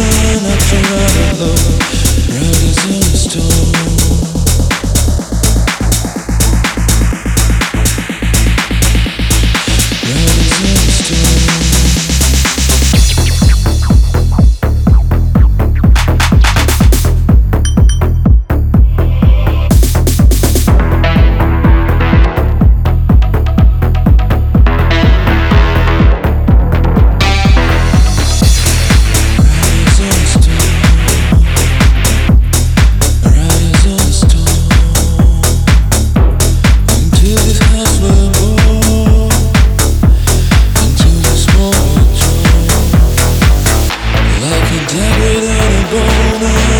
supernatural love gonna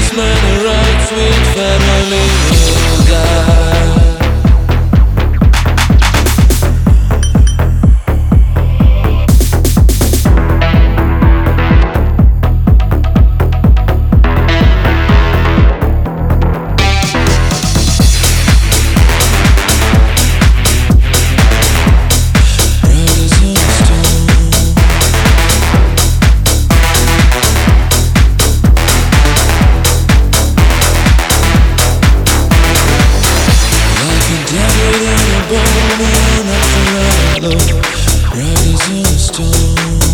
This man rides with family oh guy. Stone.